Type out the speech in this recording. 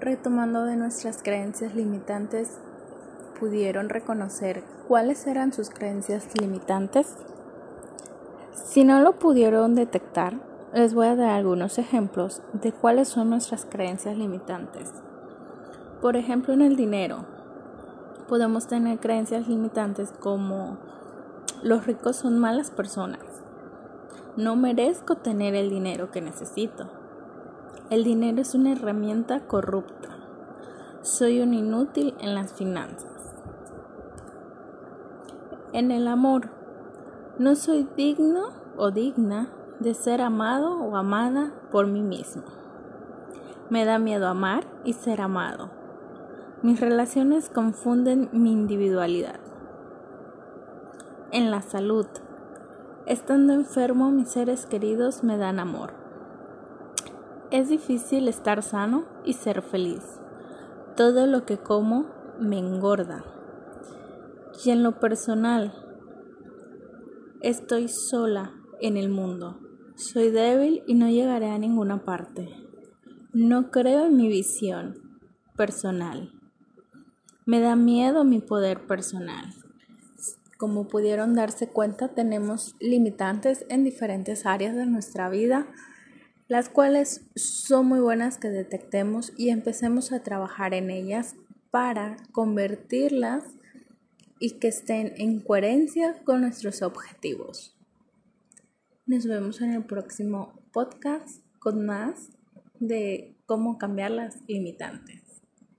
retomando de nuestras creencias limitantes, pudieron reconocer cuáles eran sus creencias limitantes? Si no lo pudieron detectar, les voy a dar algunos ejemplos de cuáles son nuestras creencias limitantes. Por ejemplo, en el dinero, podemos tener creencias limitantes como los ricos son malas personas, no merezco tener el dinero que necesito, el dinero es una herramienta corrupta, soy un inútil en las finanzas. En el amor, no soy digno o digna de ser amado o amada por mí mismo. Me da miedo amar y ser amado. Mis relaciones confunden mi individualidad. En la salud, estando enfermo mis seres queridos me dan amor. Es difícil estar sano y ser feliz. Todo lo que como me engorda. Y en lo personal, estoy sola en el mundo. Soy débil y no llegaré a ninguna parte. No creo en mi visión personal. Me da miedo mi poder personal. Como pudieron darse cuenta, tenemos limitantes en diferentes áreas de nuestra vida, las cuales son muy buenas que detectemos y empecemos a trabajar en ellas para convertirlas y que estén en coherencia con nuestros objetivos. Nos vemos en el próximo podcast con más de cómo cambiar las limitantes.